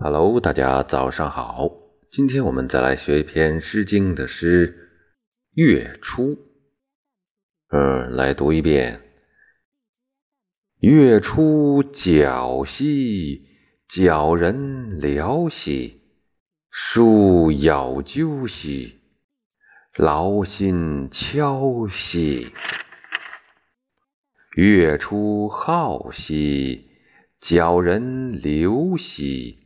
Hello，大家早上好。今天我们再来学一篇《诗经》的诗《月出》。嗯，来读一遍：月出皎兮，皎人寥兮；树杳鸠兮，劳心敲兮。月出皓兮，皎人流兮。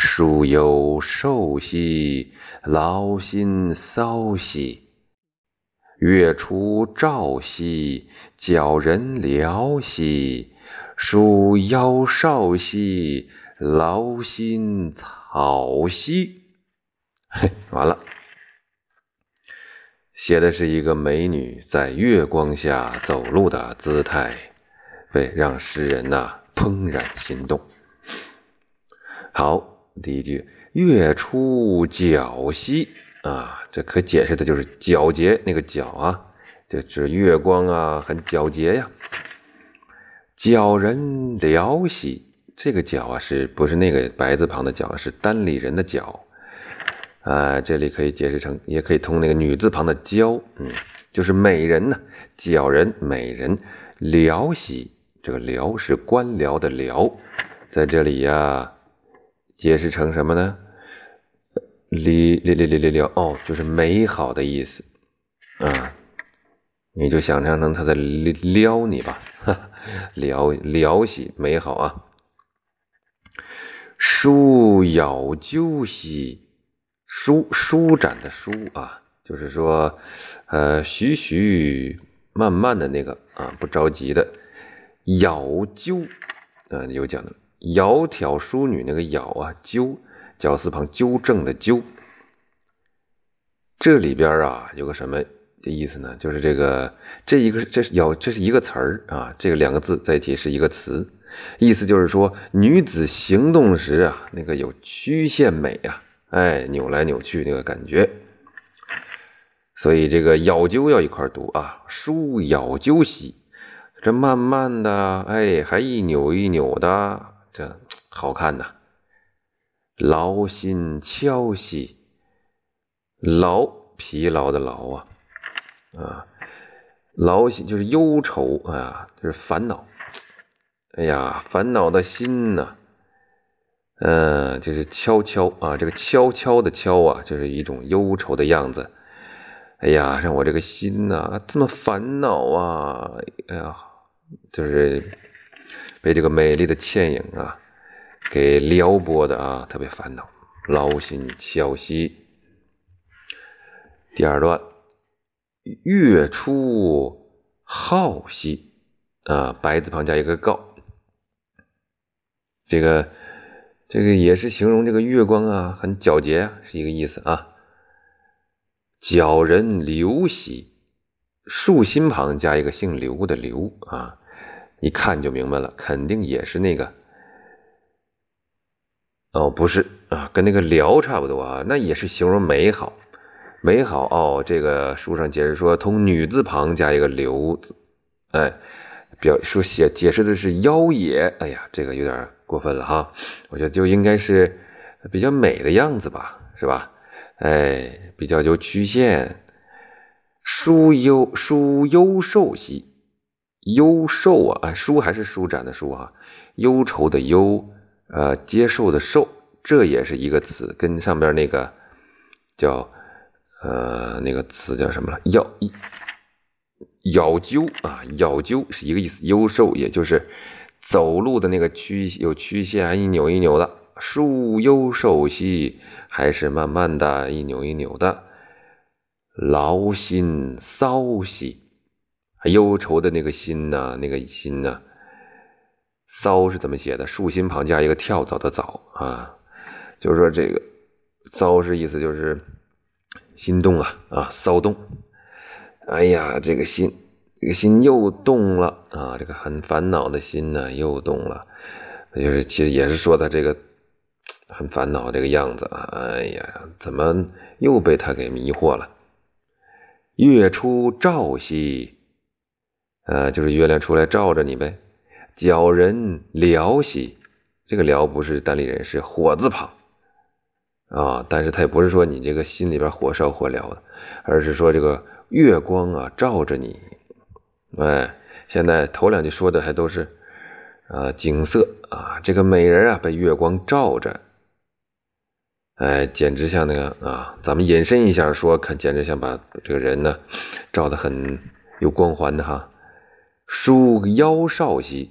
树有瘦兮，劳心骚兮；月出照兮，皎人寥兮；树腰少兮，劳心草兮。嘿，完了，写的是一个美女在月光下走路的姿态，为让诗人呐怦然心动。好。第一句“月出皎兮”啊，这可解释的就是皎洁那个皎啊，这是月光啊，很皎洁呀。皎人寥兮，这个皎啊，是不是那个白字旁的皎？是单立人的皎啊。这里可以解释成，也可以通那个女字旁的娇，嗯，就是美人呢。皎人美人寥兮，这个寥是官僚的僚，在这里呀。解释成什么呢？li li li li li 哦，就是美好的意思啊！你就想象成他在撩你吧，撩撩喜美好啊！舒咬揪兮，舒舒展的舒啊，就是说，呃，徐徐慢慢的那个啊，不着急的咬揪啊，有讲的。窈窕淑女，那个窈啊，纠，绞丝旁纠正的纠。这里边啊，有个什么的意思呢？就是这个，这一个这是窈，这是一个词儿啊，这个两个字在一起是一个词，意思就是说女子行动时啊，那个有曲线美啊，哎，扭来扭去那个感觉。所以这个窈纠要一块读啊，书窈纠兮，这慢慢的，哎，还一扭一扭的。这好看呐，劳心敲兮，劳疲劳的劳啊，啊，劳心就是忧愁啊，就是烦恼。哎呀，烦恼的心呐，嗯，就是悄悄啊，这个悄悄的悄啊，就是一种忧愁的样子。哎呀，让我这个心呐这么烦恼啊！哎呀，就是。被这个美丽的倩影啊，给撩拨的啊，特别烦恼，劳心敲兮。第二段，月出好兮啊，白字旁加一个告，这个这个也是形容这个月光啊，很皎洁，是一个意思啊。皎人刘兮，竖心旁加一个姓刘的刘啊。一看就明白了，肯定也是那个哦，不是啊，跟那个辽差不多啊，那也是形容美好，美好哦。这个书上解释说，通女字旁加一个刘字，哎，表说写解释的是妖冶。哎呀，这个有点过分了哈，我觉得就应该是比较美的样子吧，是吧？哎，比较有曲线，舒优舒优瘦兮。忧受啊，舒还是舒展的舒啊，忧愁的忧，呃，接受的受，这也是一个词，跟上边那个叫呃那个词叫什么了？咬咬揪啊，咬揪是一个意思。忧受也就是走路的那个曲有曲线，一扭一扭的。舒忧受兮，还是慢慢的一扭一扭的。劳心骚兮。忧愁的那个心呢？那个心呢？骚是怎么写的？竖心旁加一个跳蚤的蚤啊，就是说这个骚是意思就是心动啊啊，骚动。哎呀，这个心，这个心又动了啊！这个很烦恼的心呢，又动了。就是其实也是说他这个很烦恼这个样子啊。哎呀，怎么又被他给迷惑了？月出照兮。呃，就是月亮出来照着你呗，皎人寥兮，这个辽不是单立人，是火字旁啊。但是它也不是说你这个心里边火烧火燎的，而是说这个月光啊照着你。哎，现在头两句说的还都是啊景色啊，这个美人啊被月光照着，哎，简直像那个啊，咱们引申一下说，看简直像把这个人呢照的很有光环的哈。书腰少兮，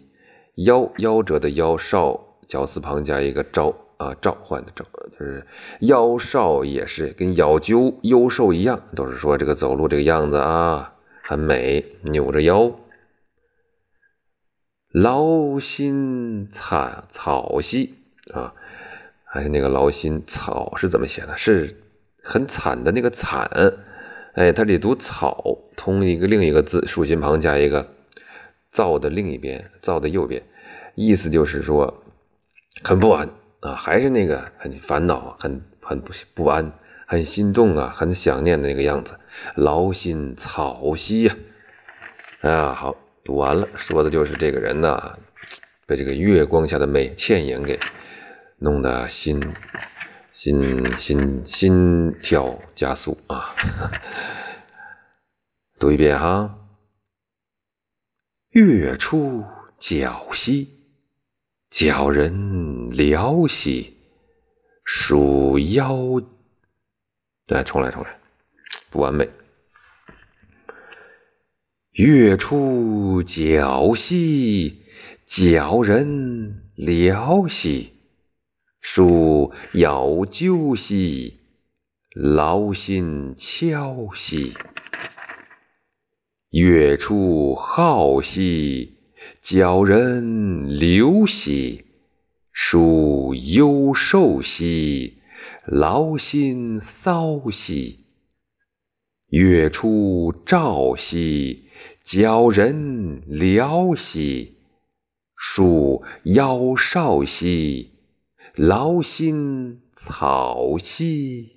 夭夭折的夭少。绞丝旁加一个召啊，召唤的召，就是妖少也是跟咬鸠优瘦一样，都是说这个走路这个样子啊，很美，扭着腰。劳心惨草兮啊，还是那个劳心草是怎么写的？是很惨的那个惨，哎，它得读草，通一个另一个字，竖心旁加一个灶的另一边，灶的右边，意思就是说。很不安啊，还是那个很烦恼，很很不不安，很心动啊，很想念的那个样子，劳心草兮呀！啊，好，读完了，说的就是这个人呢，被这个月光下的美倩影给弄得心心心心跳加速啊！读一遍哈，月出皎兮。皎人寥兮，属妖。来，重来，重来，不完美。月出皎兮，皎人寥兮，属妖鸠兮，劳心敲兮。月出皓兮。皎人流兮，属忧寿兮，劳心骚兮。月出照兮，皎人寥兮，属夭少兮，劳心草兮。